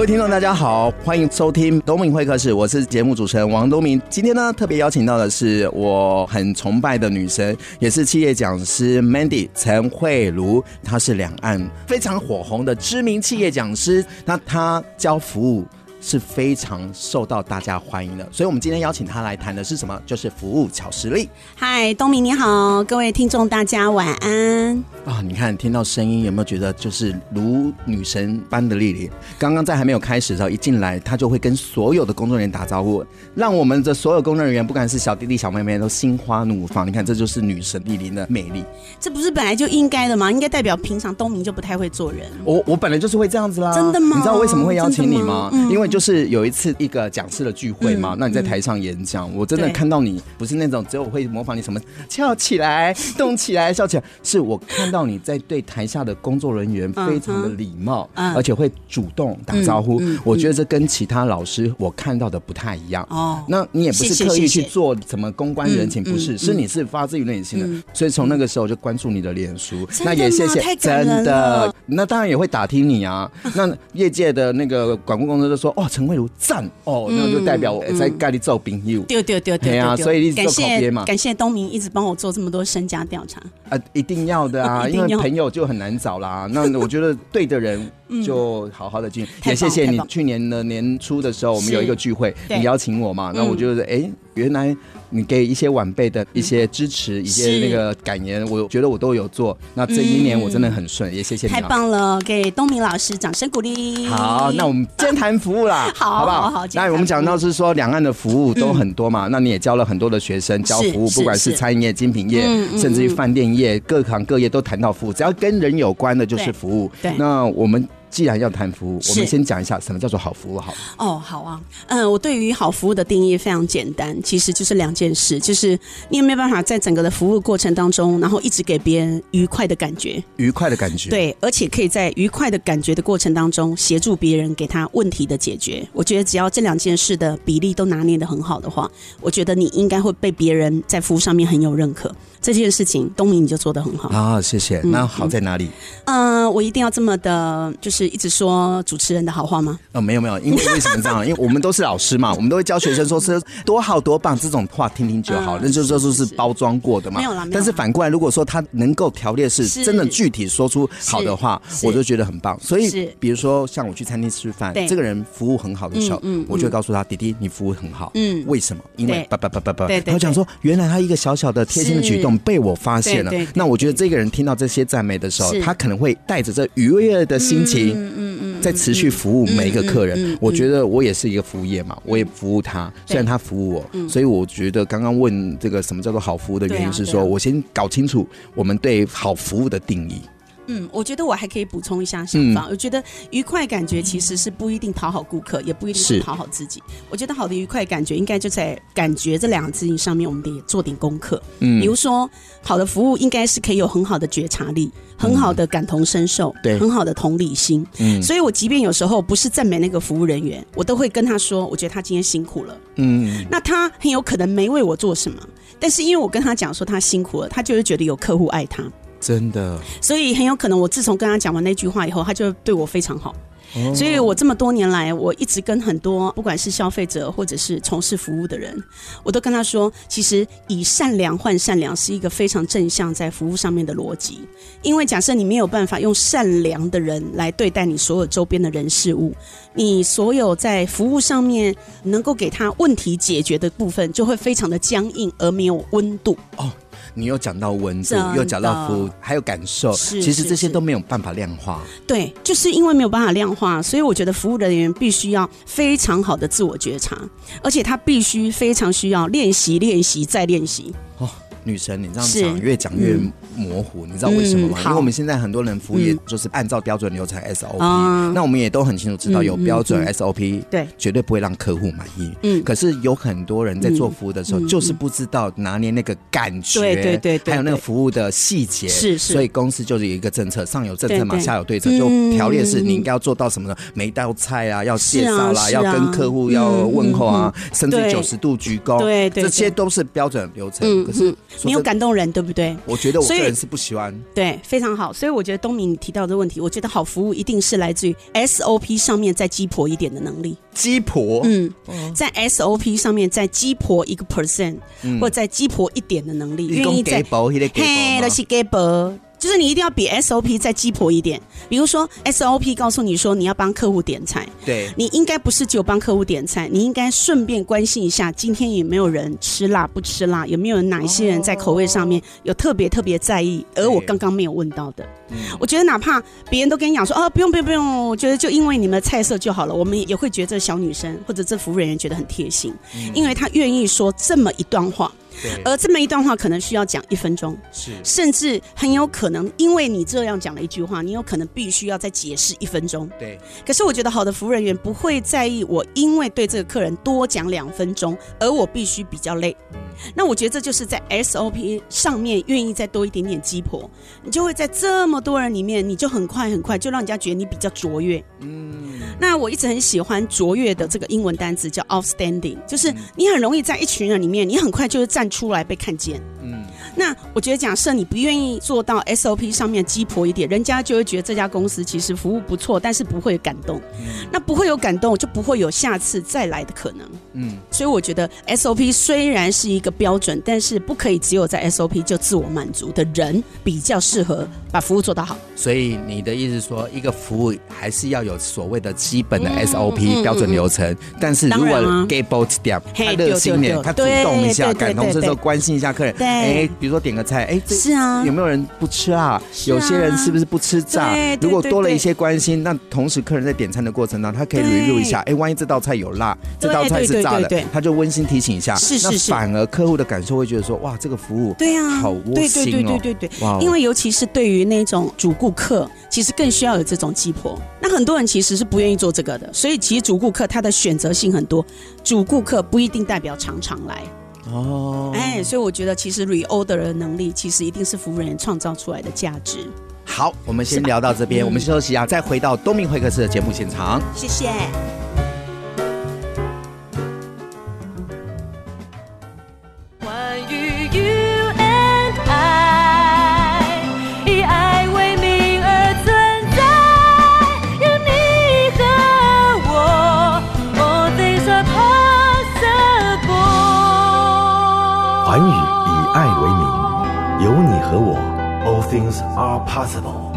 各位听众，大家好，欢迎收听东明会客室，我是节目主持人王东明。今天呢，特别邀请到的是我很崇拜的女神，也是企业讲师 Mandy 陈慧茹，她是两岸非常火红的知名企业讲师。那她教服务。是非常受到大家欢迎的，所以我们今天邀请他来谈的是什么？就是服务巧实力。嗨，东明你好，各位听众大家晚安。啊，你看听到声音有没有觉得就是如女神般的丽丽？刚刚在还没有开始的时候，一进来他就会跟所有的工作人员打招呼，让我们的所有工作人员不管是小弟弟小妹妹都心花怒放。你看，这就是女神莅临的魅力。这不是本来就应该的吗？应该代表平常东明就不太会做人。我我本来就是会这样子啦。真的吗？你知道为什么会邀请你吗？吗嗯、因为就是有一次一个讲师的聚会嘛，嗯、那你在台上演讲，嗯、我真的看到你不是那种只有会模仿你什么翘起来、动起来、笑起来，是我看到你在对台下的工作人员非常的礼貌，嗯、而且会主动打招呼。我觉得这跟其他老师我看到的不太一样。哦，那你也不是刻意去做什么公关人情，不是，是你是发自于内心的。嗯、所以从那个时候就关注你的脸书，那也谢谢，真的。那当然也会打听你啊。那业界的那个广告公司都说，哦，陈慧茹。赞哦，那就代表我在盖里做朋友。对对对对啊，所以一直做口碑嘛。感谢东明一直帮我做这么多身家调查啊，一定要的啊，因为朋友就很难找啦。那我觉得对的人就好好的进。也谢谢你去年的年初的时候，我们有一个聚会，你邀请我嘛，那我觉得哎，原来。你给一些晚辈的一些支持，一些那个感言，我觉得我都有做。那这一年我真的很顺，也谢谢你。太棒了，给东明老师掌声鼓励。好，那我们先谈服务啦，好，好不好？那我们讲到是说两岸的服务都很多嘛，那你也教了很多的学生教服务，不管是餐饮业、精品业，甚至于饭店业，各行各业都谈到服务，只要跟人有关的就是服务。对，那我们。既然要谈服务，我们先讲一下什么叫做好服务好。哦，好啊，嗯，我对于好服务的定义非常简单，其实就是两件事，就是你有没有办法在整个的服务过程当中，然后一直给别人愉快的感觉，愉快的感觉，对，而且可以在愉快的感觉的过程当中协助别人给他问题的解决。我觉得只要这两件事的比例都拿捏的很好的话，我觉得你应该会被别人在服务上面很有认可。这件事情，东明你就做的很好啊，谢谢。那好在哪里？嗯，呃，我一定要这么的，就是一直说主持人的好话吗？哦，没有没有，因为为什么这样？因为我们都是老师嘛，我们都会教学生说是多好多棒，这种话听听就好，那就是说是包装过的嘛。没有啦，但是反过来，如果说他能够条列是真的具体说出好的话，我就觉得很棒。所以，比如说像我去餐厅吃饭，这个人服务很好的时候，我就会告诉他：“弟弟，你服务很好。”嗯，为什么？因为叭叭叭叭叭，他讲说，原来他一个小小的贴心的举动。被我发现了，那我觉得这个人听到这些赞美的时候，他可能会带着这愉悦的心情，嗯嗯在持续服务每一个客人。我觉得我也是一个服务业嘛，我也服务他，虽然他服务我，所以我觉得刚刚问这个什么叫做好服务的原因是说，我先搞清楚我们对好服务的定义。嗯，我觉得我还可以补充一下想法。嗯、我觉得愉快感觉其实是不一定讨好顾客，也不一定是讨好自己。我觉得好的愉快感觉应该就在“感觉”这两个字上面，我们得做点功课。嗯，比如说好的服务应该是可以有很好的觉察力，很好的感同身受，对、嗯，很好的同理心。嗯，所以我即便有时候不是赞美那个服务人员，我都会跟他说，我觉得他今天辛苦了。嗯，那他很有可能没为我做什么，但是因为我跟他讲说他辛苦了，他就会觉得有客户爱他。真的，所以很有可能，我自从跟他讲完那句话以后，他就对我非常好。哦、所以我这么多年来，我一直跟很多不管是消费者或者是从事服务的人，我都跟他说，其实以善良换善良是一个非常正向在服务上面的逻辑。因为假设你没有办法用善良的人来对待你所有周边的人事物，你所有在服务上面能够给他问题解决的部分，就会非常的僵硬而没有温度。哦。你又讲到温度，又讲到服务，还有感受，是其实这些都没有办法量化。对，就是因为没有办法量化，所以我觉得服务人员必须要非常好的自我觉察，而且他必须非常需要练习、练习再练习。哦，女神，你这样讲越讲越模糊，你知道为什么吗？因为我们现在很多人服务业就是按照标准流程 SOP，那我们也都很清楚知道有标准 SOP，对，绝对不会让客户满意。嗯，可是有很多人在做服务的时候，就是不知道拿捏那个感觉，对对对，还有那个服务的细节，是是，所以公司就是有一个政策，上有政策嘛，下有对策，就条列是你应该要做到什么呢？每一道菜啊要介绍啦，要跟客户要问候啊，甚至九十度鞠躬，对对，这些都是标准流程。可是没有感动人，对不对？我觉得我个人是不喜欢。对，非常好。所以我觉得东明你提到的问题，我觉得好服务一定是来自于 SOP 上面再鸡婆一点的能力。鸡婆，嗯，在 SOP 上面再鸡婆一个 percent，或者再鸡婆一点的能力，愿意在嘿，都是给婆。就是你一定要比 SOP 再鸡婆一点，比如说 SOP 告诉你说你要帮客户点菜，对，你应该不是只有帮客户点菜，你应该顺便关心一下今天有没有人吃辣不吃辣，有没有哪一些人在口味上面有特别特别在意，而我刚刚没有问到的。我觉得哪怕别人都跟你讲说哦，不用不用不用，我觉得就因为你们的菜色就好了，我们也会觉得这小女生或者这服务人员觉得很贴心，因为她愿意说这么一段话。而这么一段话可能需要讲一分钟，是，甚至很有可能因为你这样讲了一句话，你有可能必须要再解释一分钟。对。可是我觉得好的服务人员不会在意我因为对这个客人多讲两分钟，而我必须比较累。嗯。那我觉得这就是在 SOP 上面愿意再多一点点鸡婆，你就会在这么多人里面，你就很快很快就让人家觉得你比较卓越。嗯。那我一直很喜欢卓越的这个英文单词叫 outstanding，就是你很容易在一群人里面，你很快就是站出来被看见。嗯。那我觉得，假设你不愿意做到 SOP 上面鸡婆一点，人家就会觉得这家公司其实服务不错，但是不会有感动。嗯。那不会有感动，就不会有下次再来的可能。嗯。所以我觉得 SOP 虽然是一个标准，但是不可以只有在 SOP 就自我满足的人比较适合把服务做到好。所以你的意思说，一个服务还是要有所谓的基本的 SOP 标准流程，但是如果给 both 点，他热心点，他主动一下，感同身受，关心一下客人。哎，比如说点个菜，哎，是啊，有没有人不吃啊？有些人是不是不吃炸？如果多了一些关心，那同时客人在点餐的过程当中，他可以 review 一下，哎，万一这道菜有辣，这道菜是炸的，他就温馨提醒一下。是是是，反而客户的感受会觉得说，哇，这个服务对呀，好窝心哦。对对对对对，哇，因为尤其是对于那种主顾客，其实更需要有这种鸡婆。那很多人其实是不愿意做这个的，所以其实主顾客他的选择性很多，主顾客不一定代表常常来。哦，哎，所以我觉得其实 reorder 的能力，其实一定是服务人员创造出来的价值。好，我们先聊到这边，我们休息一下，再回到东明会客室的节目现场。谢谢。Possible.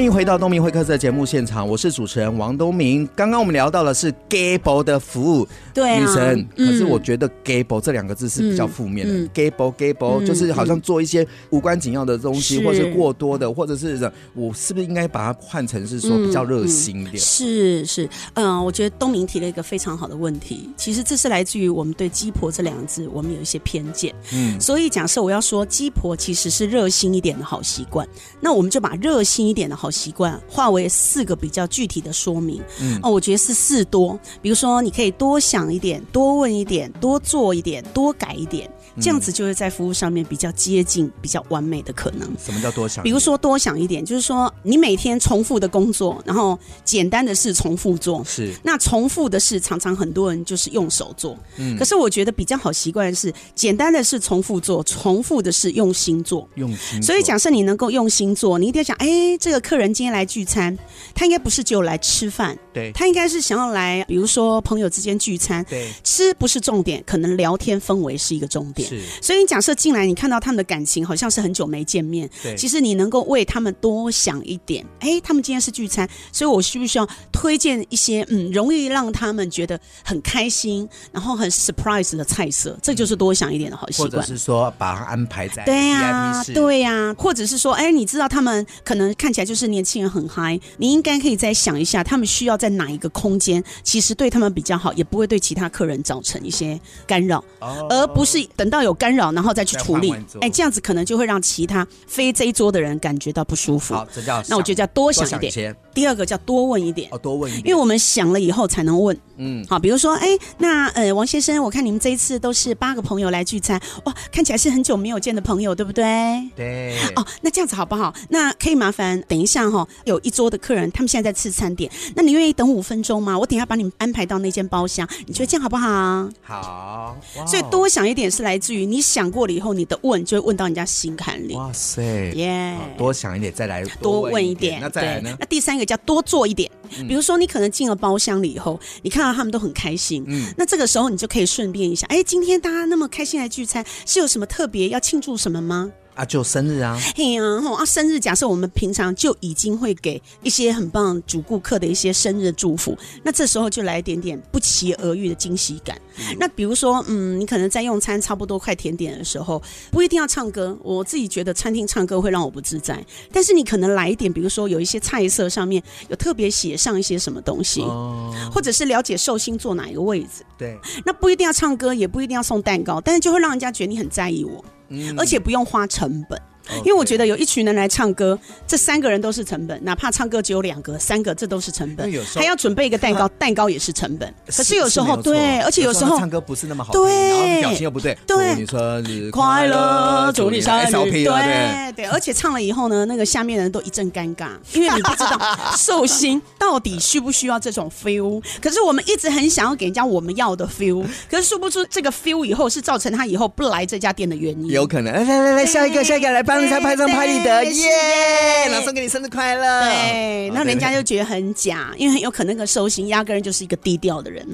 欢迎回到东明会客室的节目现场，我是主持人王东明。刚刚我们聊到的是 “gable” 的服务，对、啊、女神。可是我觉得 “gable” 这两个字是比较负面的。“gable gable” 就是好像做一些无关紧要的东西，嗯、或是过多的，或者是我是不是应该把它换成是说比较热心一点？是是，嗯、呃，我觉得东明提了一个非常好的问题。其实这是来自于我们对“鸡婆”这两个字，我们有一些偏见。嗯，所以假设我要说“鸡婆”其实是热心一点的好习惯，那我们就把热心一点的。好习惯化为四个比较具体的说明。嗯，哦，我觉得是四多。比如说，你可以多想一点，多问一点，多做一点，多改一点。这样子就是在服务上面比较接近、比较完美的可能。什么叫多想？比如说多想一点，就是说你每天重复的工作，然后简单的事重复做。是。那重复的事常常很多人就是用手做。嗯。可是我觉得比较好习惯的是简单的事重复做，重复的事用心做。用心。所以假设你能够用心做，你一定要想，哎，这个客人今天来聚餐，他应该不是只有来吃饭。对，他应该是想要来，比如说朋友之间聚餐，对，吃不是重点，可能聊天氛围是一个重点。是，所以你假设进来，你看到他们的感情好像是很久没见面，对，其实你能够为他们多想一点。哎，他们今天是聚餐，所以我需不需要推荐一些嗯，容易让他们觉得很开心，然后很 surprise 的菜色？这就是多想一点的好习惯。或者是说把它安排在对呀、啊，对呀、啊，或者是说，哎，你知道他们可能看起来就是年轻人很嗨，你应该可以再想一下，他们需要在哪一个空间，其实对他们比较好，也不会对其他客人造成一些干扰，哦、而不是等到有干扰然后再去处理。哎，这样子可能就会让其他非这一桌的人感觉到不舒服。好，这叫那我觉得叫多想一点。第二个叫多问一点。哦，多问一点，因为我们想了以后才能问。嗯，好，比如说，哎，那呃，王先生，我看你们这一次都是八个朋友来聚餐，哇，看起来是很久没有见的朋友，对不对？对。哦，那这样子好不好？那可以麻烦等一下哈、哦，有一桌的客人，他们现在在吃餐点，那你愿意等五分钟吗？我等一下把你们安排到那间包厢，你觉得这样好不好？好。所以多想一点是来自于你想过了以后，你的问就会问到人家心坎里。哇塞，耶、多想一点，再来多问一点。一点那再来呢？那第三个叫多做一点。比如说，你可能进了包厢里以后，你看到他们都很开心，嗯，那这个时候你就可以顺便一下，哎，今天大家那么开心来聚餐，是有什么特别要庆祝什么吗？啊，就生日啊！嘿呀，吼啊，生日！假设我们平常就已经会给一些很棒主顾客的一些生日祝福，那这时候就来一点点不期而遇的惊喜感。嗯。那比如说，嗯，你可能在用餐差不多快甜点的时候，不一定要唱歌。我自己觉得餐厅唱歌会让我不自在，但是你可能来一点，比如说有一些菜色上面有特别写上一些什么东西，哦，或者是了解寿星坐哪一个位置。对，那不一定要唱歌，也不一定要送蛋糕，但是就会让人家觉得你很在意我。而且不用花成本。因为我觉得有一群人来唱歌，这三个人都是成本，哪怕唱歌只有两个、三个，这都是成本。还要准备一个蛋糕，蛋糕也是成本。可是有时候对，而且有时候唱歌不是那么好听，然后表情又不对。对，祝你生日快乐，祝你生日。对对对，而且唱了以后呢，那个下面人都一阵尴尬，因为你不知道 寿星到底需不需要这种 feel。可是我们一直很想要给人家我们要的 feel，可是说不出这个 feel 以后是造成他以后不来这家店的原因。有可能。来来来来，下一个下一个来帮。才拍张拍立得，耶！然后送给你生日快乐。对，那人家就觉得很假，因为很有可能那个寿星压根就是一个低调的人。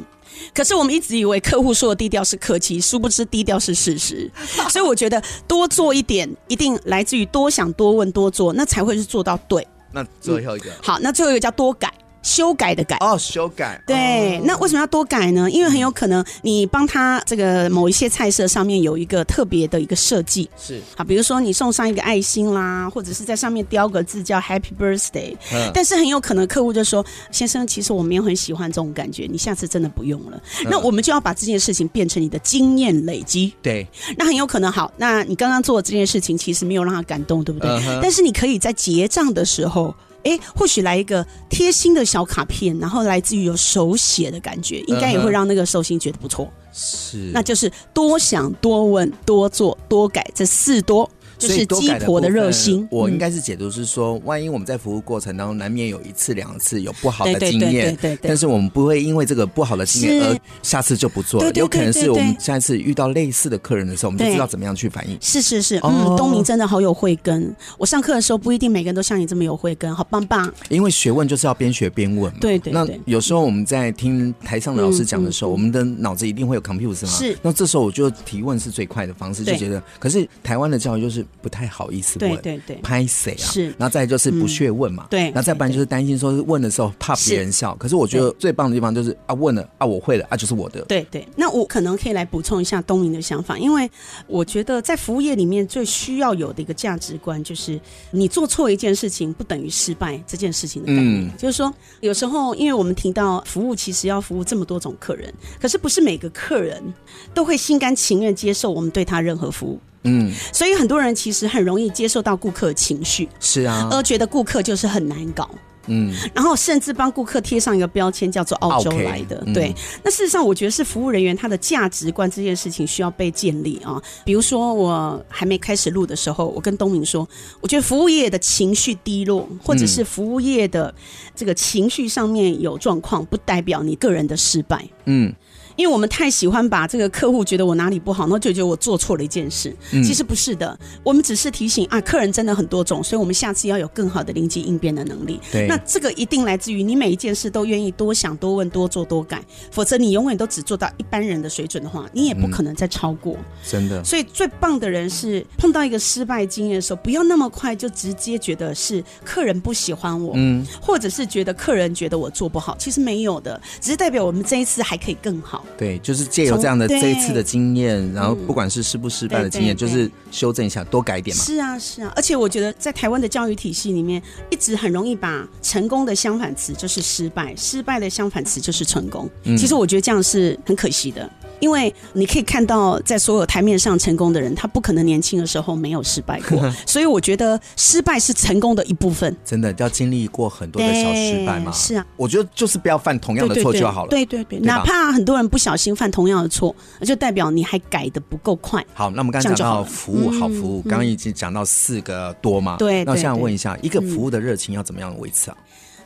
可是我们一直以为客户说的低调是客气，殊不知低调是事实。所以我觉得多做一点，一定来自于多想、多问、多做，那才会是做到对。那最后一个，嗯、好，那最后一个叫多改。修改的改。哦，修改。对、哦，那为什么要多改呢？因为很有可能你帮他这个某一些菜色上面有一个特别的一个设计，是。啊，比如说你送上一个爱心啦，或者是在上面雕个字叫 Happy Birthday，嗯，但是很有可能客户就说，先生，其实我没有很喜欢这种感觉，你下次真的不用了。嗯、那我们就要把这件事情变成你的经验累积，对，那很有可能好，那你刚刚做的这件事情其实没有让他感动，对不对？嗯、但是你可以在结账的时候。哎，或许来一个贴心的小卡片，然后来自于有手写的感觉，应该也会让那个寿星觉得不错。是，那就是多想、多问、多做、多改这四多。就是鸡婆的热心，我应该是解读是说，万一我们在服务过程当中难免有一次两次有不好的经验，但是我们不会因为这个不好的经验而下次就不做了。有可能是我们下一次遇到类似的客人的时候，我们就知道怎么样去反应。是是是，嗯，东明真的好有慧根。我上课的时候不一定每个人都像你这么有慧根，好棒棒。因为学问就是要边学边问嘛。对对对。那有时候我们在听台上的老师讲的时候，我们的脑子一定会有 confuse 嘛。是。那这时候我就提问是最快的方式，就觉得，可是台湾的教育就是不太好意思。对对对，拍谁啊？是，然后再就是不屑问嘛。嗯、对，然后再不然就是担心说问的时候怕别人笑。可是我觉得最棒的地方就是啊，问了啊，我会了啊，就是我的。对对，那我可能可以来补充一下东明的想法，因为我觉得在服务业里面最需要有的一个价值观就是，你做错一件事情不等于失败这件事情的概念。嗯、就是说，有时候因为我们提到服务，其实要服务这么多种客人，可是不是每个客人都会心甘情愿接受我们对他任何服务。嗯，所以很多人其实很容易接受到顾客的情绪，是啊，而觉得顾客就是很难搞，嗯，然后甚至帮顾客贴上一个标签叫做澳洲来的，嗯、对。那事实上，我觉得是服务人员他的价值观这件事情需要被建立啊。比如说，我还没开始录的时候，我跟东明说，我觉得服务业的情绪低落，或者是服务业的这个情绪上面有状况，不代表你个人的失败，嗯。因为我们太喜欢把这个客户觉得我哪里不好，然后就觉得我做错了一件事。嗯、其实不是的，我们只是提醒啊，客人真的很多种，所以我们下次要有更好的临机应变的能力。对，那这个一定来自于你每一件事都愿意多想、多问、多做、多改，否则你永远都只做到一般人的水准的话，你也不可能再超过。嗯、真的。所以最棒的人是碰到一个失败经验的时候，不要那么快就直接觉得是客人不喜欢我，嗯，或者是觉得客人觉得我做不好，其实没有的，只是代表我们这一次还可以更好。对，就是借由这样的这一次的经验，然后不管是失不失败的经验，嗯、就是修正一下，多改一点嘛。是啊，是啊，而且我觉得在台湾的教育体系里面，一直很容易把成功的相反词就是失败，失败的相反词就是成功。嗯、其实我觉得这样是很可惜的。因为你可以看到，在所有台面上成功的人，他不可能年轻的时候没有失败过。所以我觉得失败是成功的一部分。真的要经历过很多的小失败吗？是啊，我觉得就是不要犯同样的错就好了。对对对，哪怕很多人不小心犯同样的错，那就代表你还改的不够快。好，那我们刚才讲到服务，好服务，刚刚已经讲到四个多嘛。对。那我现在问一下，一个服务的热情要怎么样维持啊？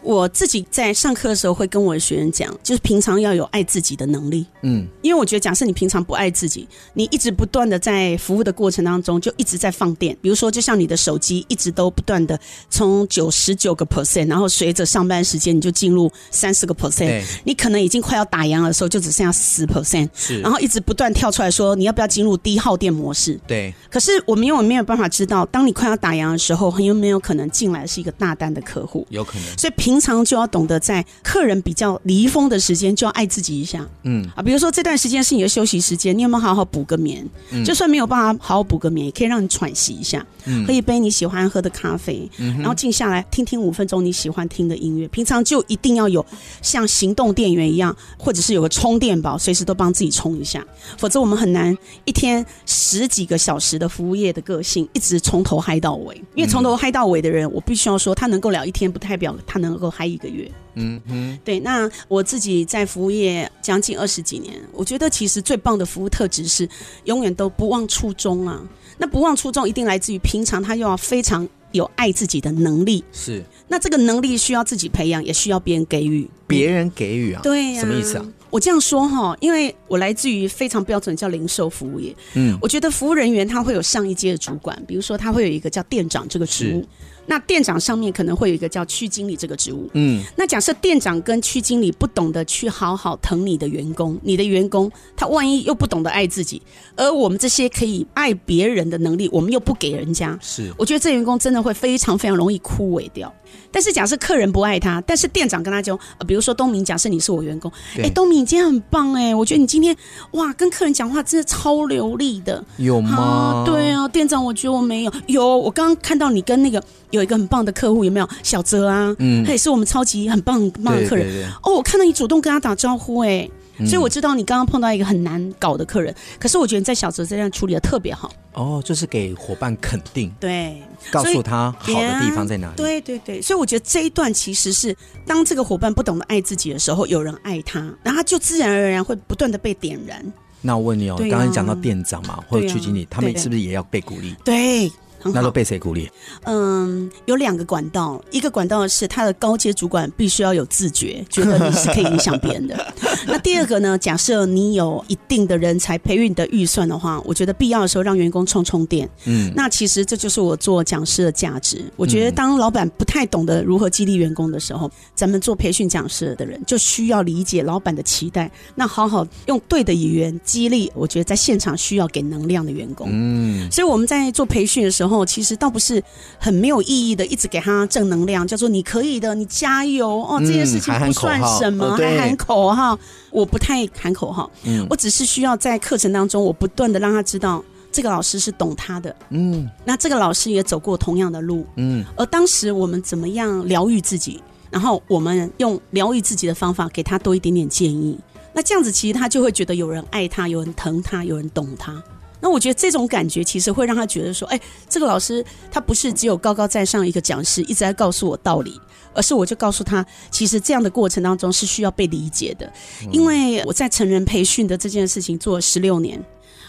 我自己在上课的时候会跟我的学员讲，就是平常要有爱自己的能力。嗯，因为我觉得，假设你平常不爱自己，你一直不断的在服务的过程当中就一直在放电。比如说，就像你的手机一直都不断的从九十九个 percent，然后随着上班时间你就进入三十个 percent，你可能已经快要打烊的时候就只剩下十 percent，是，然后一直不断跳出来说你要不要进入低耗电模式？对。可是我们因为没有办法知道，当你快要打烊的时候，很有没有可能进来是一个大单的客户？有可能。所以平平常就要懂得在客人比较离峰的时间，就要爱自己一下。嗯啊，比如说这段时间是你的休息时间，你有没有好好补个眠？嗯，就算没有办法好好补个眠，也可以让你喘息一下。嗯，喝一杯你喜欢喝的咖啡，嗯，然后静下来听听五分钟你喜欢听的音乐。平常就一定要有像行动电源一样，或者是有个充电宝，随时都帮自己充一下。否则我们很难一天十几个小时的服务业的个性，一直从头嗨到尾。因为从头嗨到尾的人，我必须要说，他能够聊一天，不代表他能够嗨一个月。嗯嗯，对。那我自己在服务业将近二十几年，我觉得其实最棒的服务特质是永远都不忘初衷啊。那不忘初衷，一定来自于平常他又要非常有爱自己的能力。是。那这个能力需要自己培养，也需要别人给予。别人给予啊？对呀。什么意思啊？我这样说哈，因为我来自于非常标准叫零售服务业。嗯。我觉得服务人员他会有上一阶的主管，比如说他会有一个叫店长这个职务。那店长上面可能会有一个叫区经理这个职务，嗯，那假设店长跟区经理不懂得去好好疼你的员工，你的员工他万一又不懂得爱自己，而我们这些可以爱别人的能力，我们又不给人家，是，我觉得这员工真的会非常非常容易枯萎掉。但是假设客人不爱他，但是店长跟他讲，呃，比如说东明，假设你是我员工，哎对，东明你今天很棒哎，我觉得你今天哇跟客人讲话真的超流利的，有吗？啊对啊，店长，我觉得我没有，有，我刚刚看到你跟那个有一个很棒的客户，有没有？小泽啊，嗯，他也是我们超级很棒很棒的客人，对对对哦，我看到你主动跟他打招呼哎。所以我知道你刚刚碰到一个很难搞的客人，可是我觉得你在小泽这样处理的特别好。哦，就是给伙伴肯定，对，告诉他好的地方在哪里。对对对，所以我觉得这一段其实是当这个伙伴不懂得爱自己的时候，有人爱他，然后他就自然而然会不断的被点燃。那我问你哦，刚刚讲到店长嘛，或者区经理，他们是不是也要被鼓励？对。那都被谁鼓励？嗯，有两个管道，一个管道是他的高阶主管必须要有自觉，觉得你是可以影响别人的。那第二个呢？假设你有一定的人才培育的预算的话，我觉得必要的时候让员工充充电。嗯，那其实这就是我做讲师的价值。我觉得当老板不太懂得如何激励员工的时候，咱们做培训讲师的人就需要理解老板的期待，那好好用对的语言激励。我觉得在现场需要给能量的员工。嗯，所以我们在做培训的时候。其实倒不是很没有意义的，一直给他正能量，叫做你可以的，你加油哦，这件事情不算什么，还喊口号。我不太喊口号，嗯，我只是需要在课程当中，我不断的让他知道这个老师是懂他的，嗯，那这个老师也走过同样的路，嗯，而当时我们怎么样疗愈自己，然后我们用疗愈自己的方法给他多一点点建议，那这样子其实他就会觉得有人爱他，有人疼他，有人懂他。那我觉得这种感觉其实会让他觉得说，哎，这个老师他不是只有高高在上一个讲师一直在告诉我道理，而是我就告诉他，其实这样的过程当中是需要被理解的。因为我在成人培训的这件事情做了十六年，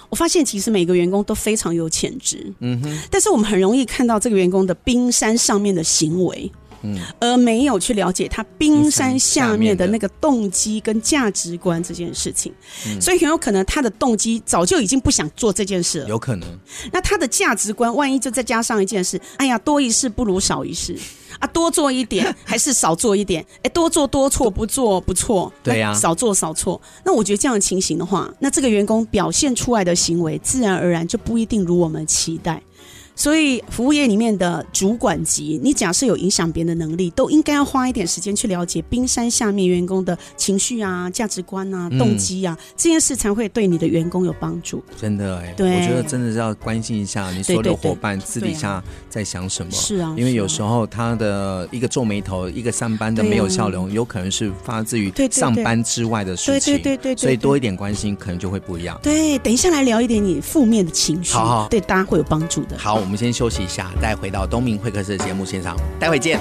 我发现其实每个员工都非常有潜质，嗯哼，但是我们很容易看到这个员工的冰山上面的行为。嗯，而没有去了解他冰山下面的那个动机跟价值观这件事情，嗯、所以很有可能他的动机早就已经不想做这件事了。有可能。那他的价值观，万一就再加上一件事，哎呀，多一事不如少一事啊，多做一点 还是少做一点？哎，多做多错，不做不错，对呀，少做少错。那我觉得这样的情形的话，那这个员工表现出来的行为，自然而然就不一定如我们期待。所以，服务业里面的主管级，你假设有影响别人的能力，都应该要花一点时间去了解冰山下面员工的情绪啊、价值观啊、动机啊，这件事才会对你的员工有帮助。真的哎，对，我觉得真的是要关心一下你所有的伙伴私底下在想什么。是啊，因为有时候他的一个皱眉头，一个上班的没有笑容，有可能是发自于上班之外的事情。对对对，所以多一点关心，可能就会不一样。对，等一下来聊一点你负面的情绪，好，对大家会有帮助的。好。我们先休息一下，再回到东明会客室的节目现场，待会见。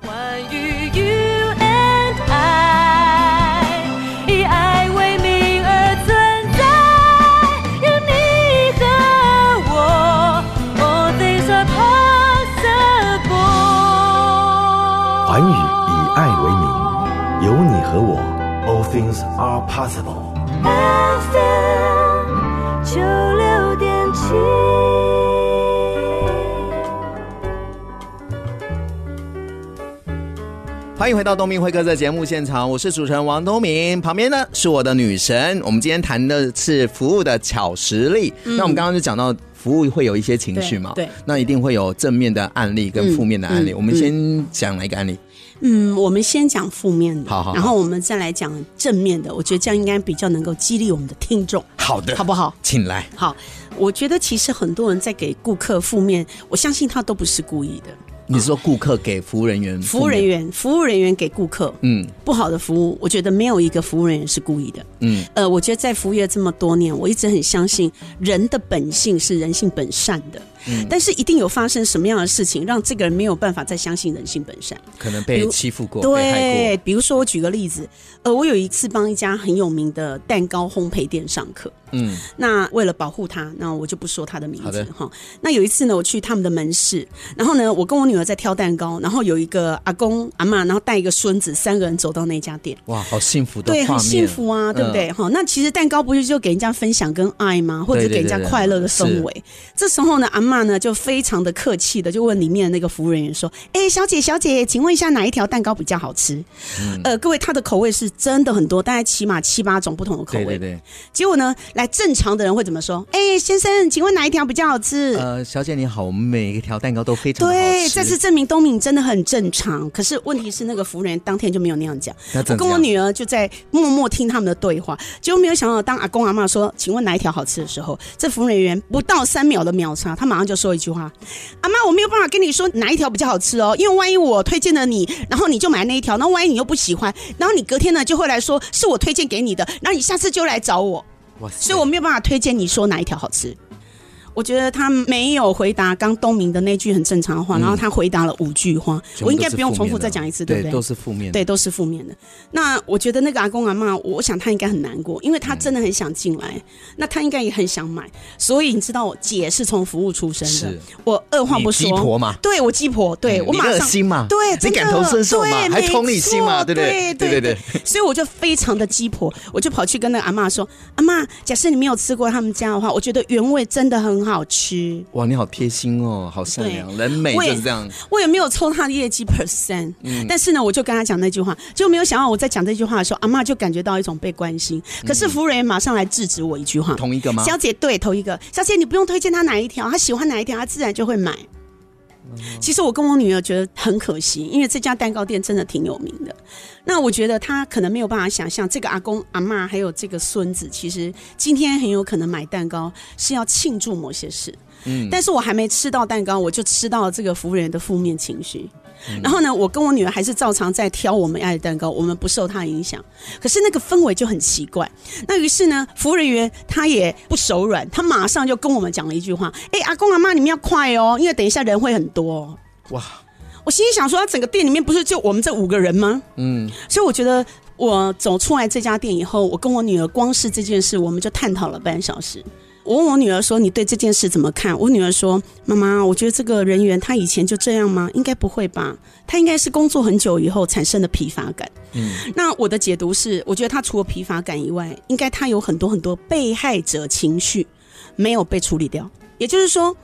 关于 you and I，以爱为名而存在，有你和我，All things are possible。环宇以爱为名，有你和我，All things are possible。FM 九六点七，欢迎回到东明会客的节目现场，我是主持人王东明，旁边呢是我的女神。我们今天谈的是服务的巧实力。嗯、那我们刚刚就讲到服务会有一些情绪嘛，对，对那一定会有正面的案例跟负面的案例。嗯嗯、我们先讲哪一个案例？嗯，我们先讲负面的，好好，然后我们再来讲正面的。我觉得这样应该比较能够激励我们的听众。好的，好不好？请来。好，我觉得其实很多人在给顾客负面，我相信他都不是故意的。你是说顾客给服务人员？服务人员，服务人员给顾客，嗯，不好的服务，我觉得没有一个服务人员是故意的。嗯，呃，我觉得在服务业这么多年，我一直很相信人的本性是人性本善的。嗯，但是一定有发生什么样的事情，让这个人没有办法再相信人性本善？可能被欺负过，对，比如说我举个例子，呃，我有一次帮一家很有名的蛋糕烘焙店上课，嗯，那为了保护他，那我就不说他的名字哈。那有一次呢，我去他们的门市，然后呢，我跟我女儿在挑蛋糕，然后有一个阿公阿妈，然后带一个孙子，三个人走到那家店，哇，好幸福的，对，很幸福啊，对不对？哈，那其实蛋糕不是就给人家分享跟爱吗？或者给人家快乐的氛围？这时候呢，阿嬷呢就非常的客气的就问里面的那个服务人员说：“哎，小姐小姐，请问一下哪一条蛋糕比较好吃？”呃，各位，他的口味是真的很多，大概起码七八种不同的口味。对对对。结果呢，来正常的人会怎么说？哎，先生，请问哪一条比较好吃？呃，小姐你好，我们每一条蛋糕都非常好吃。对，这次证明东敏真的很正常。可是问题是，那个服务人员当天就没有那样讲。我跟我女儿就在默默听他们的对话，结果没有想到，当阿公阿妈说“请问哪一条好吃”的时候，这服务人员不到三秒的秒差，他马上就说一句话：“阿妈，我没有办法跟你说哪一条比较好吃哦，因为万一我推荐了你，然后你就买那一条，那万一你又不喜欢，然后你隔天呢就会来说是我推荐给你的，然后你下次就来找我，所以我没有办法推荐你说哪一条好吃。”我觉得他没有回答刚东明的那句很正常的话，然后他回答了五句话，我应该不用重复再讲一次，对不对？都是负面的，对，都是负面的。那我觉得那个阿公阿妈，我想他应该很难过，因为他真的很想进来，那他应该也很想买。所以你知道，我姐是从服务出身的，我二话不说，鸡婆嘛，对我鸡婆，对我马上心嘛，对，你感同身受嘛，还同理心嘛，对不对？对对对。所以我就非常的鸡婆，我就跑去跟那个阿妈说：“阿妈，假设你没有吃过他们家的话，我觉得原味真的很好吃。”哇，你好贴心哦，好善良，人美就是这样。我也没有抽他的业绩 percent，嗯，但是呢，我就跟他讲那句话，就没有想到我在讲这句话的时候，阿妈就感觉到一种被关心。可是服务人员马上来制止我一句话，同一个吗？小姐，对，同一个。小姐，你不用推荐他哪一条，他喜欢哪一条，他自然就会买。其实我跟我女儿觉得很可惜，因为这家蛋糕店真的挺有名的。那我觉得她可能没有办法想象，这个阿公阿嬷还有这个孙子，其实今天很有可能买蛋糕是要庆祝某些事。嗯，但是我还没吃到蛋糕，我就吃到了这个服务员的负面情绪。嗯、然后呢，我跟我女儿还是照常在挑我们爱的蛋糕，我们不受他影响。可是那个氛围就很奇怪。那于是呢，服务人员他也不手软，他马上就跟我们讲了一句话：“哎，阿公阿妈，你们要快哦，因为等一下人会很多。”哇！我心里想说，他整个店里面不是就我们这五个人吗？嗯。所以我觉得我走出来这家店以后，我跟我女儿光是这件事，我们就探讨了半小时。我问我女儿说：“你对这件事怎么看？”我女儿说：“妈妈，我觉得这个人员他以前就这样吗？应该不会吧？他应该是工作很久以后产生的疲乏感。”嗯，那我的解读是，我觉得他除了疲乏感以外，应该他有很多很多被害者情绪没有被处理掉，也就是说。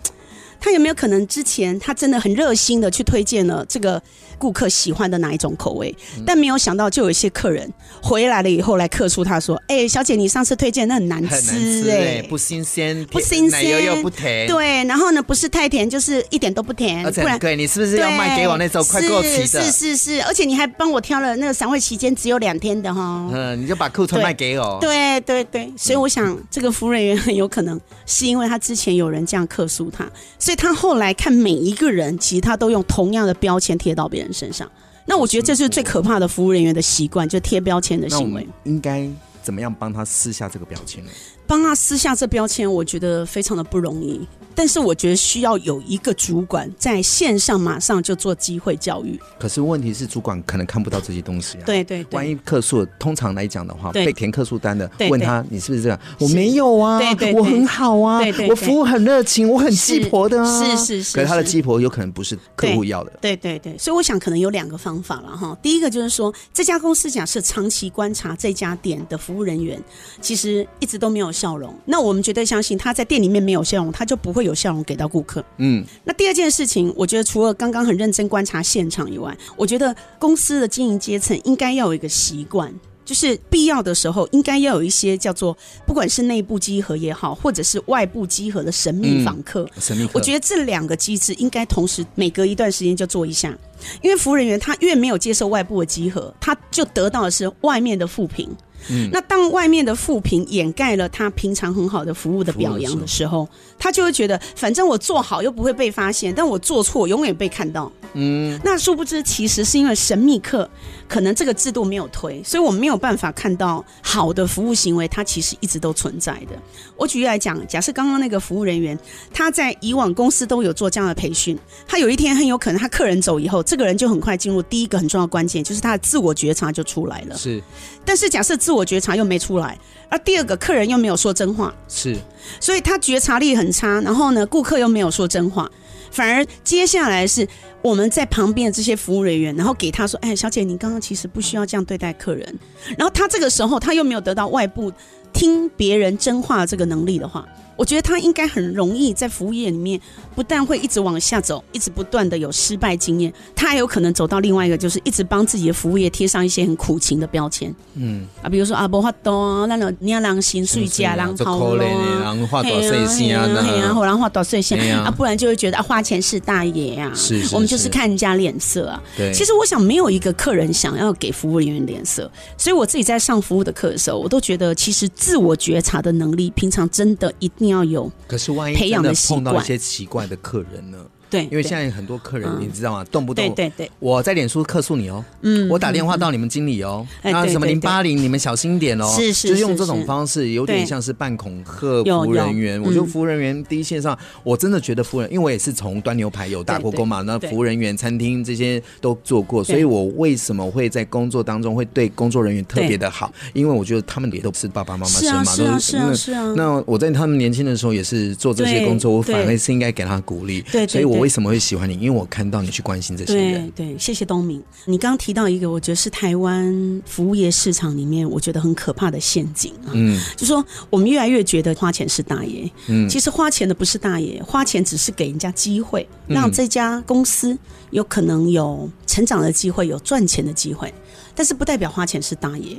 他有没有可能之前他真的很热心的去推荐了这个顾客喜欢的哪一种口味，嗯、但没有想到就有一些客人回来了以后来客诉他说：“哎、欸，小姐，你上次推荐那很难吃哎、欸，不新鲜，不新鲜，奶油又不甜，对，然后呢不是太甜，就是一点都不甜，而且不然对你是不是要卖给我那时候快过期的？是是是，而且你还帮我挑了那个散会期间只有两天的哈，嗯，你就把库存卖给我，对对对，所以我想、嗯、这个服务人员很有可能是因为他之前有人这样客诉他，所以他后来看。每一个人，其实他都用同样的标签贴到别人身上。那我觉得这是最可怕的服务人员的习惯，就贴标签的行为。应该怎么样帮他撕下这个标签呢？帮他撕下这标签，我觉得非常的不容易。但是我觉得需要有一个主管在线上马上就做机会教育。可是问题是，主管可能看不到这些东西啊。对对对。万一客诉，通常来讲的话，被填客诉单的，问他你是不是这样？我没有啊，对对，我很好啊，我服务很热情，我很鸡婆的啊。是是是。可是他的鸡婆有可能不是客户要的。对对对。所以我想可能有两个方法了哈。第一个就是说，这家公司假设长期观察这家店的服务人员，其实一直都没有笑容。那我们绝对相信他在店里面没有笑容，他就不会有笑容给到顾客。嗯，那第二件事情，我觉得除了刚刚很认真观察现场以外，我觉得公司的经营阶层应该要有一个习惯，就是必要的时候应该要有一些叫做不管是内部集合也好，或者是外部集合的神秘访客。嗯，神秘客。我觉得这两个机制应该同时每隔一段时间就做一下，因为服务人员他越没有接受外部的集合，他就得到的是外面的负评。嗯，那当外面的负评掩盖了他平常很好的服务的表扬的时候，他就会觉得，反正我做好又不会被发现，但我做错永远被看到。嗯，那殊不知其实是因为神秘客可能这个制度没有推，所以我们没有办法看到好的服务行为，它其实一直都存在的。我举例来讲，假设刚刚那个服务人员他在以往公司都有做这样的培训，他有一天很有可能他客人走以后，这个人就很快进入第一个很重要的关键，就是他的自我觉察就出来了。是，但是假设自我觉察又没出来，而第二个客人又没有说真话，是，所以他觉察力很差。然后呢，顾客又没有说真话，反而接下来是我们在旁边的这些服务人员，然后给他说：“哎，小姐，你刚刚其实不需要这样对待客人。”然后他这个时候他又没有得到外部听别人真话这个能力的话。我觉得他应该很容易在服务业里面，不但会一直往下走，一直不断的有失败经验，他还有可能走到另外一个，就是一直帮自己的服务业贴上一些很苦情的标签。嗯啊，比如说啊，无法度，那种你要让薪水加，让好咯，然后花多岁钱啊，然后然后花多岁钱啊，不然就会觉得啊，花钱是大爷啊。是，我们就是看人家脸色啊。对，其实我想没有一个客人想要给服务人员脸色，所以我自己在上服务的课的时候，我都觉得其实自我觉察的能力，平常真的一定要有。可是万一真的碰到一些奇怪的客人呢？对，因为现在很多客人，你知道吗？动不动对对对，我在脸书客诉你哦，嗯，我打电话到你们经理哦，那什么零八零，你们小心点哦，是是，就用这种方式，有点像是半恐吓服务人员。我觉得服务人员第一线上，我真的觉得服务人，因为我也是从端牛排有打过工嘛，那服务人员、餐厅这些都做过，所以我为什么会在工作当中会对工作人员特别的好？因为我觉得他们也都是爸爸妈妈生嘛，都是是是啊。那我在他们年轻的时候也是做这些工作，我反而是应该给他鼓励。对，所以我。为什么会喜欢你？因为我看到你去关心这些人。对对，谢谢东明。你刚刚提到一个，我觉得是台湾服务业市场里面我觉得很可怕的陷阱啊。嗯，就说我们越来越觉得花钱是大爷。嗯，其实花钱的不是大爷，花钱只是给人家机会，让这家公司有可能有成长的机会，有赚钱的机会，但是不代表花钱是大爷。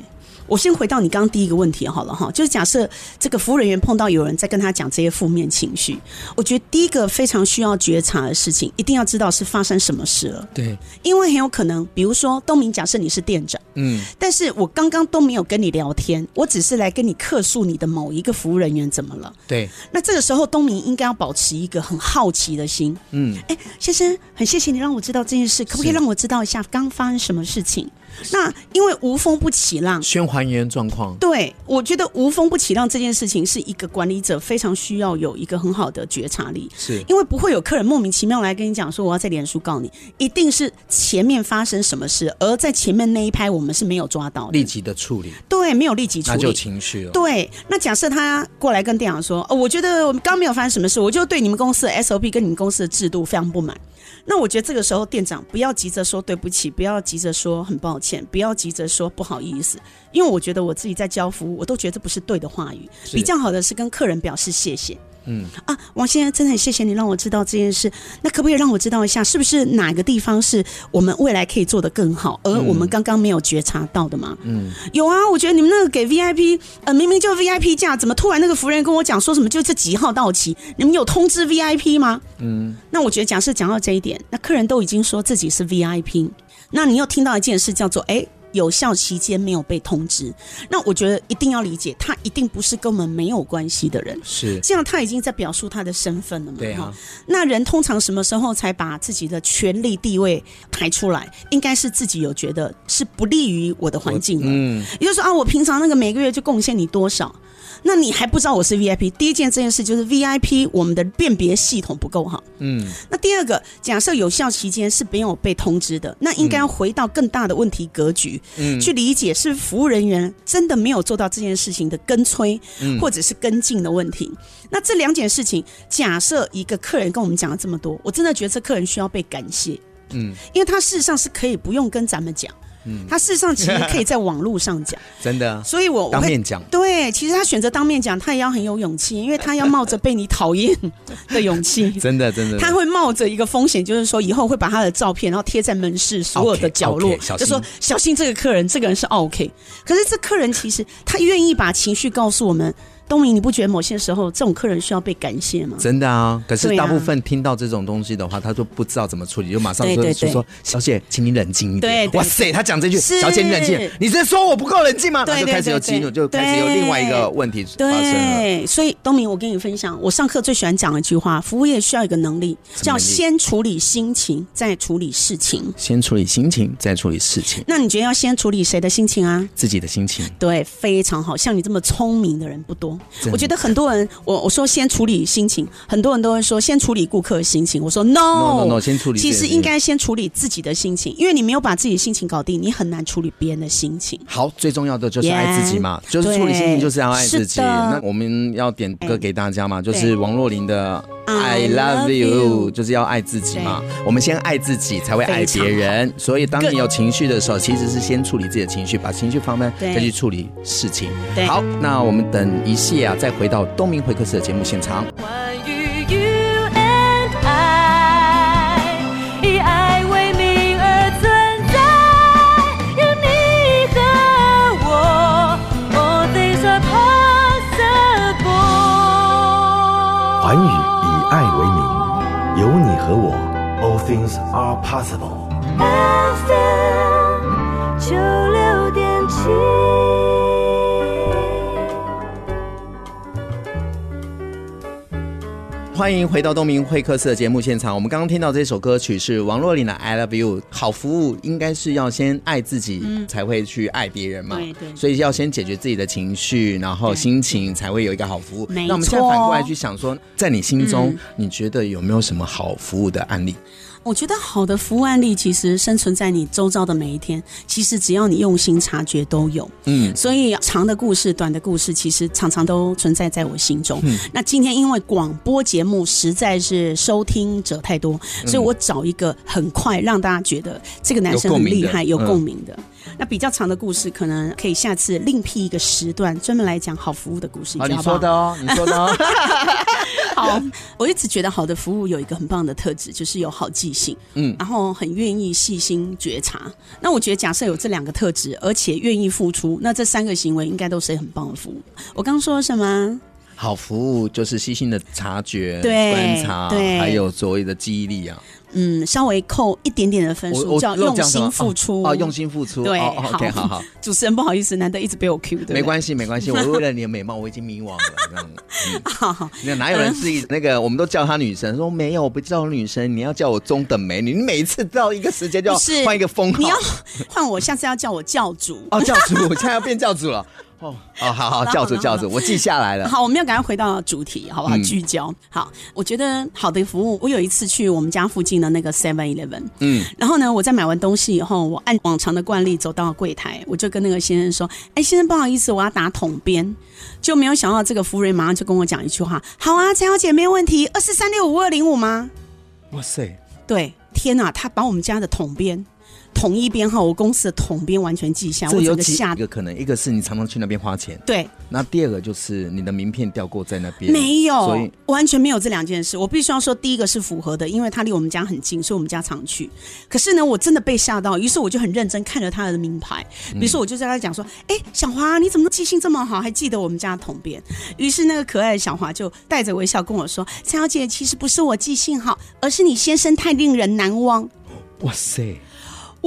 我先回到你刚刚第一个问题好了哈，就是假设这个服务人员碰到有人在跟他讲这些负面情绪，我觉得第一个非常需要觉察的事情，一定要知道是发生什么事了。对，因为很有可能，比如说东明，假设你是店长，嗯，但是我刚刚都没有跟你聊天，我只是来跟你客诉你的某一个服务人员怎么了？对，那这个时候东明应该要保持一个很好奇的心，嗯，哎，先生，很谢谢你让我知道这件事，可不可以让我知道一下刚发生什么事情？那因为无风不起浪，先还原状况。对，我觉得无风不起浪这件事情是一个管理者非常需要有一个很好的觉察力，是因为不会有客人莫名其妙来跟你讲说我要在脸书告你，一定是前面发生什么事，而在前面那一拍我们是没有抓到的，立即的处理。对，没有立即处理，那就情绪了。对，那假设他过来跟店长说，哦，我觉得我们刚没有发生什么事，我就对你们公司的 SOP 跟你们公司的制度非常不满。那我觉得这个时候店长不要急着说对不起，不要急着说很抱歉，不要急着说不好意思，因为我觉得我自己在交服务，我都觉得这不是对的话语。比较好的是跟客人表示谢谢。嗯啊，王先生，真的很谢谢你让我知道这件事。那可不可以让我知道一下，是不是哪个地方是我们未来可以做得更好，而我们刚刚没有觉察到的吗？嗯，有啊，我觉得你们那个给 VIP，呃，明明就 VIP 价，怎么突然那个服务员跟我讲说什么就这几号到期？你们有通知 VIP 吗？嗯，那我觉得假设讲到这一点，那客人都已经说自己是 VIP，那你又听到一件事叫做哎。欸有效期间没有被通知，那我觉得一定要理解，他一定不是跟我们没有关系的人，是这样，他已经在表述他的身份了嘛？对啊。那人通常什么时候才把自己的权力地位排出来？应该是自己有觉得是不利于我的环境，嗯，也就是说啊，我平常那个每个月就贡献你多少。那你还不知道我是 VIP？第一件这件事就是 VIP，我们的辨别系统不够好。嗯。那第二个，假设有效期间是没有被通知的，那应该要回到更大的问题格局，嗯，去理解是服务人员真的没有做到这件事情的跟催，嗯，或者是跟进的问题。那这两件事情，假设一个客人跟我们讲了这么多，我真的觉得这客人需要被感谢，嗯，因为他事实上是可以不用跟咱们讲。他事实上其实可以在网络上讲，真的，所以我，我当面讲。对，其实他选择当面讲，他也要很有勇气，因为他要冒着被你讨厌的勇气。真的，真的，他会冒着一个风险，就是说以后会把他的照片，然后贴在门市所有的角落，就说小心这个客人，这个人是 OK。可是这客人其实他愿意把情绪告诉我们。东明，你不觉得某些时候这种客人需要被感谢吗？真的啊，可是大部分听到这种东西的话，他都不知道怎么处理，就马上说就说：“小姐，请你冷静一点。”对，哇塞，他讲这句：“小姐，你冷静。”你是说我不够冷静吗？他就开始有激怒，就开始有另外一个问题发生了。对，所以东明，我跟你分享，我上课最喜欢讲的一句话：服务业需要一个能力，叫先处理心情，再处理事情。先处理心情，再处理事情。那你觉得要先处理谁的心情啊？自己的心情。对，非常好，像你这么聪明的人不多。我觉得很多人，我我说先处理心情，很多人都会说先处理顾客的心情。我说 no no no，先处理。其实应该先处理自己的心情，因为你没有把自己的心情搞定，你很难处理别人的心情。好，最重要的就是爱自己嘛，yeah, 就是处理心情就是要爱自己。那我们要点歌给大家嘛，就是王若琳的 I Love You，就是要爱自己嘛。我们先爱自己，才会爱别人。所以当你有情绪的时候，其实是先处理自己的情绪，把情绪放慢，再去处理事情。好，那我们等一下啊，再回到东明会客室的节目现场。Are possible。FM 九六点七。欢迎回到东明会客室的节目现场。我们刚刚听到这首歌曲是王若琳的《I Love You》。好服务应该是要先爱自己，才会去爱别人嘛。对对。所以要先解决自己的情绪，然后心情才会有一个好服务。那我们现在反过来去想说，在你心中，你觉得有没有什么好服务的案例？我觉得好的服务案例其实生存在你周遭的每一天，其实只要你用心察觉都有。嗯，所以长的故事、短的故事，其实常常都存在在我心中。嗯，那今天因为广播节目实在是收听者太多，所以我找一个很快让大家觉得这个男生很厉害、有共鸣的。嗯那比较长的故事，可能可以下次另辟一个时段，专门来讲好服务的故事。好，你说的哦，你说的哦。好，我一直觉得好的服务有一个很棒的特质，就是有好记性，嗯，然后很愿意细心觉察。那我觉得，假设有这两个特质，而且愿意付出，那这三个行为应该都是很棒的服务。我刚说什么？好服务就是细心的察觉、对观察，对还有所谓的记忆力啊。嗯，稍微扣一点点的分数，叫用心付出哦，用心付出。对，哦，OK，好好。主持人不好意思，难得一直被我 Q 的。没关系，没关系，我为了你的美貌，我已经迷惘了。这样，好好。那哪有人是那个？我们都叫她女神，说没有，我不叫女神，你要叫我中等美女。你每一次到一个时间就要换一个封号，你要换我，下次要叫我教主。哦，教主，我现在要变教主了。哦哦，好好，教主教主，我记下来了。好，我们要赶快回到主题，好不好？聚焦。好，我觉得好的服务。我有一次去我们家附近的那个 Seven Eleven，嗯，然后呢，我在买完东西以后，我按往常的惯例走到柜台，我就跟那个先生说：“哎，先生，不好意思，我要打桶边。”就没有想到这个服务员马上就跟我讲一句话：“好啊，陈小姐，没有问题，二四三六五二零五吗？”哇塞，对，天哪，他把我们家的统编。统一编号，我公司的统编完全记下。这有几个可能，一个是你常常去那边花钱，对。那第二个就是你的名片掉过在那边，没有，所以完全没有这两件事。我必须要说，第一个是符合的，因为他离我们家很近，所以我们家常去。可是呢，我真的被吓到，于是我就很认真看着他的名牌。比如说，我就在他讲说：“哎、嗯，小华，你怎么记性这么好，还记得我们家的统编？”于是那个可爱的小华就带着微笑跟我说：“蔡小姐，其实不是我记性好，而是你先生太令人难忘。”哇塞！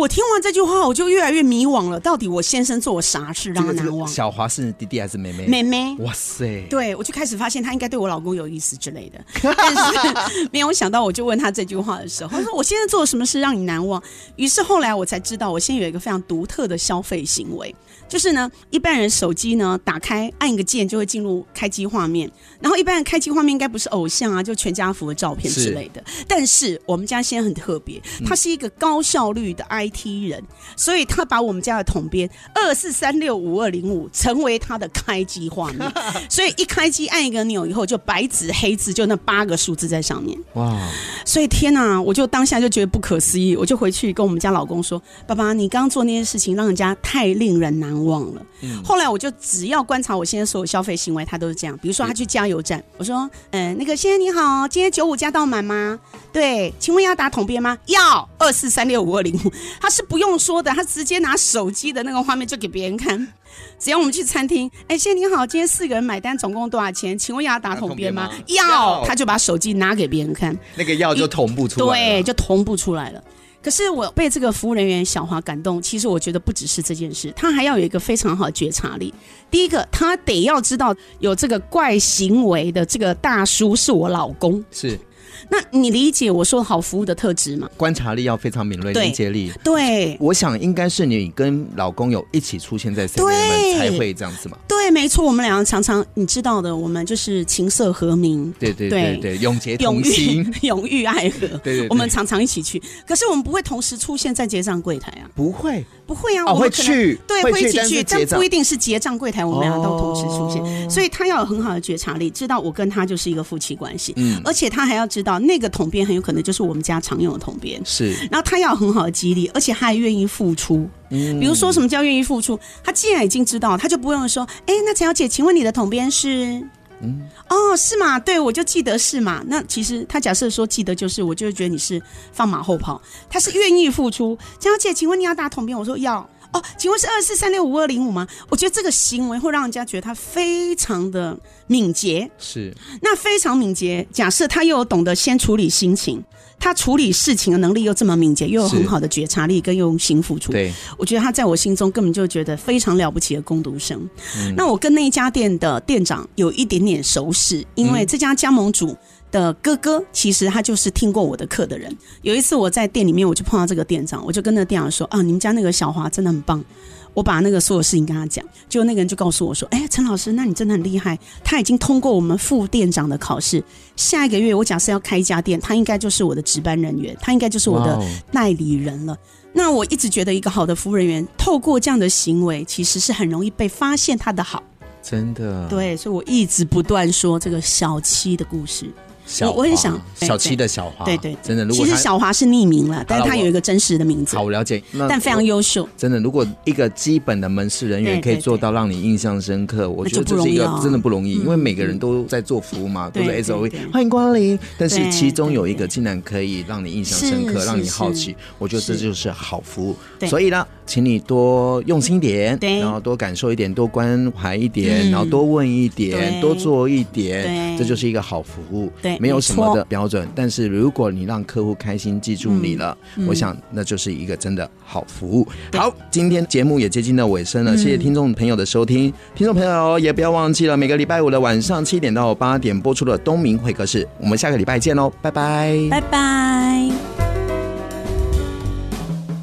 我听完这句话，我就越来越迷惘了。到底我先生做了啥事让他难忘？小华是弟弟还是妹妹？妹妹。哇塞！对，我就开始发现他应该对我老公有意思之类的。但是没有想到，我就问他这句话的时候，他说：“我现在做了什么事让你难忘？”于是后来我才知道，我现在有一个非常独特的消费行为。就是呢，一般人手机呢打开按一个键就会进入开机画面，然后一般人开机画面应该不是偶像啊，就全家福的照片之类的。是但是我们家先生很特别，他是一个高效率的 IT 人，嗯、所以他把我们家的统编二四三六五二零五成为他的开机画面，所以一开机按一个钮以后，就白纸黑字就那八个数字在上面。哇！所以天哪，我就当下就觉得不可思议，我就回去跟我们家老公说：“爸爸，你刚刚做那件事情让人家太令人难忘。”忘了，嗯、后来我就只要观察我现在所有消费行为，他都是这样。比如说他去加油站，我说：“嗯、呃，那个先生你好，今天九五加到满吗？对，请问要打统编吗？要二四三六五二零五。他是不用说的，他直接拿手机的那个画面就给别人看。只要我们去餐厅，哎，先生你好，今天四个人买单总共多少钱？请问要打统编吗？要，要他就把手机拿给别人看，那个要就同步出来，对，就同步出来了。可是我被这个服务人员小华感动，其实我觉得不只是这件事，他还要有一个非常好的觉察力。第一个，他得要知道有这个怪行为的这个大叔是我老公，是。那你理解我说好服务的特质吗？观察力要非常敏锐，理解力。对，我想应该是你跟老公有一起出现在 seven 才会这样子嘛。对，没错，我们两个常常你知道的，我们就是琴瑟和鸣，对对对对，永结同心，永浴爱河。对对，我们常常一起去，可是我们不会同时出现在结账柜台啊。不会，不会啊，我会去，对，会一起去，但不一定是结账柜台，我们俩都同时出现。所以他要有很好的觉察力，知道我跟他就是一个夫妻关系，嗯，而且他还要知道那个桶编很有。可能就是我们家常用的桶编，是。然后他要有很好的激励，而且他还愿意付出。嗯，比如说什么叫愿意付出？他既然已经知道，他就不用说，哎，那陈小姐，请问你的桶编是？嗯，哦，是吗？对，我就记得是嘛。那其实他假设说记得就是，我就会觉得你是放马后炮。他是愿意付出。江小姐，请问你要打统编？我说要。哦，请问是二四三六五二零五吗？我觉得这个行为会让人家觉得他非常的敏捷。是，那非常敏捷。假设他又懂得先处理心情，他处理事情的能力又这么敏捷，又有很好的觉察力跟用心付出。对，我觉得他在我心中根本就觉得非常了不起的工读生。嗯、那我跟那一家店的店长有一点点熟识，因为这家加盟主。的哥哥，其实他就是听过我的课的人。有一次我在店里面，我就碰到这个店长，我就跟那个店长说：“啊，你们家那个小华真的很棒。”我把那个所有事情跟他讲，结果那个人就告诉我说：“哎，陈老师，那你真的很厉害，他已经通过我们副店长的考试。下一个月我假设要开一家店，他应该就是我的值班人员，他应该就是我的代理人了。那我一直觉得一个好的服务人员，透过这样的行为，其实是很容易被发现他的好。真的，对，所以我一直不断说这个小七的故事。”我我很想小七的小华，对对，真的。如果其实小华是匿名了，但是他有一个真实的名字。好，我了解。但非常优秀。真的，如果一个基本的门市人员可以做到让你印象深刻，我觉得这是一个真的不容易，因为每个人都在做服务嘛，都是 S O V，欢迎光临。但是其中有一个竟然可以让你印象深刻，让你好奇，我觉得这就是好服务。所以呢。请你多用心一点，对，然后多感受一点，多关怀一点，嗯、然后多问一点，多做一点，对，这就是一个好服务。对，没有什么的标准，但是如果你让客户开心记住你了，嗯、我想那就是一个真的好服务。好，今天节目也接近了尾声了，谢谢听众朋友的收听，听众朋友也不要忘记了每个礼拜五的晚上七点到八点播出的东明会客室，我们下个礼拜见喽，拜拜，拜拜。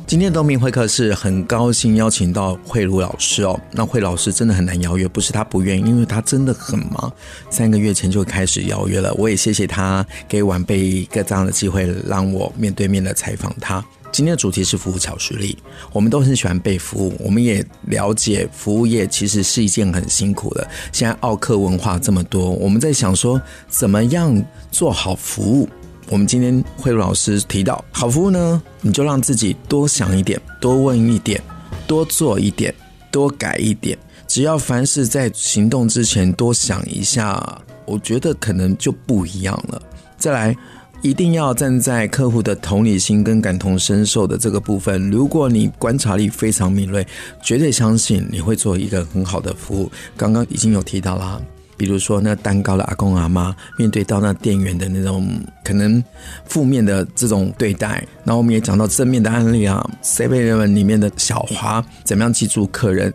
今天的东明会客室很高兴邀请到慧如老师哦。那慧老师真的很难邀约，不是他不愿意，因为他真的很忙。三个月前就开始邀约了，我也谢谢他给晚辈一个这样的机会，让我面对面的采访他。今天的主题是服务巧实力，我们都很喜欢被服务，我们也了解服务业其实是一件很辛苦的。现在奥客文化这么多，我们在想说怎么样做好服务。我们今天慧如老师提到，好服务呢，你就让自己多想一点，多问一点，多做一点，多改一点。只要凡是在行动之前多想一下，我觉得可能就不一样了。再来，一定要站在客户的同理心跟感同身受的这个部分。如果你观察力非常敏锐，绝对相信你会做一个很好的服务。刚刚已经有提到了。比如说，那蛋糕的阿公阿妈面对到那店员的那种可能负面的这种对待，然后我们也讲到正面的案例啊，7-11里面的小花怎么样记住客人，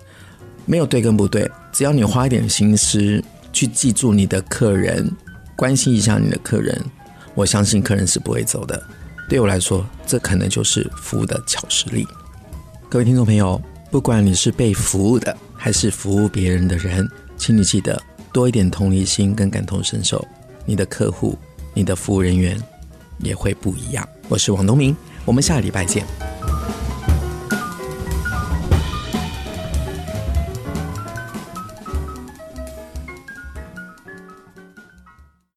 没有对跟不对，只要你花一点心思去记住你的客人，关心一下你的客人，我相信客人是不会走的。对我来说，这可能就是服务的巧实力。各位听众朋友，不管你是被服务的，还是服务别人的人，请你记得。多一点同理心跟感同身受，你的客户、你的服务人员也会不一样。我是王东明，我们下礼拜见。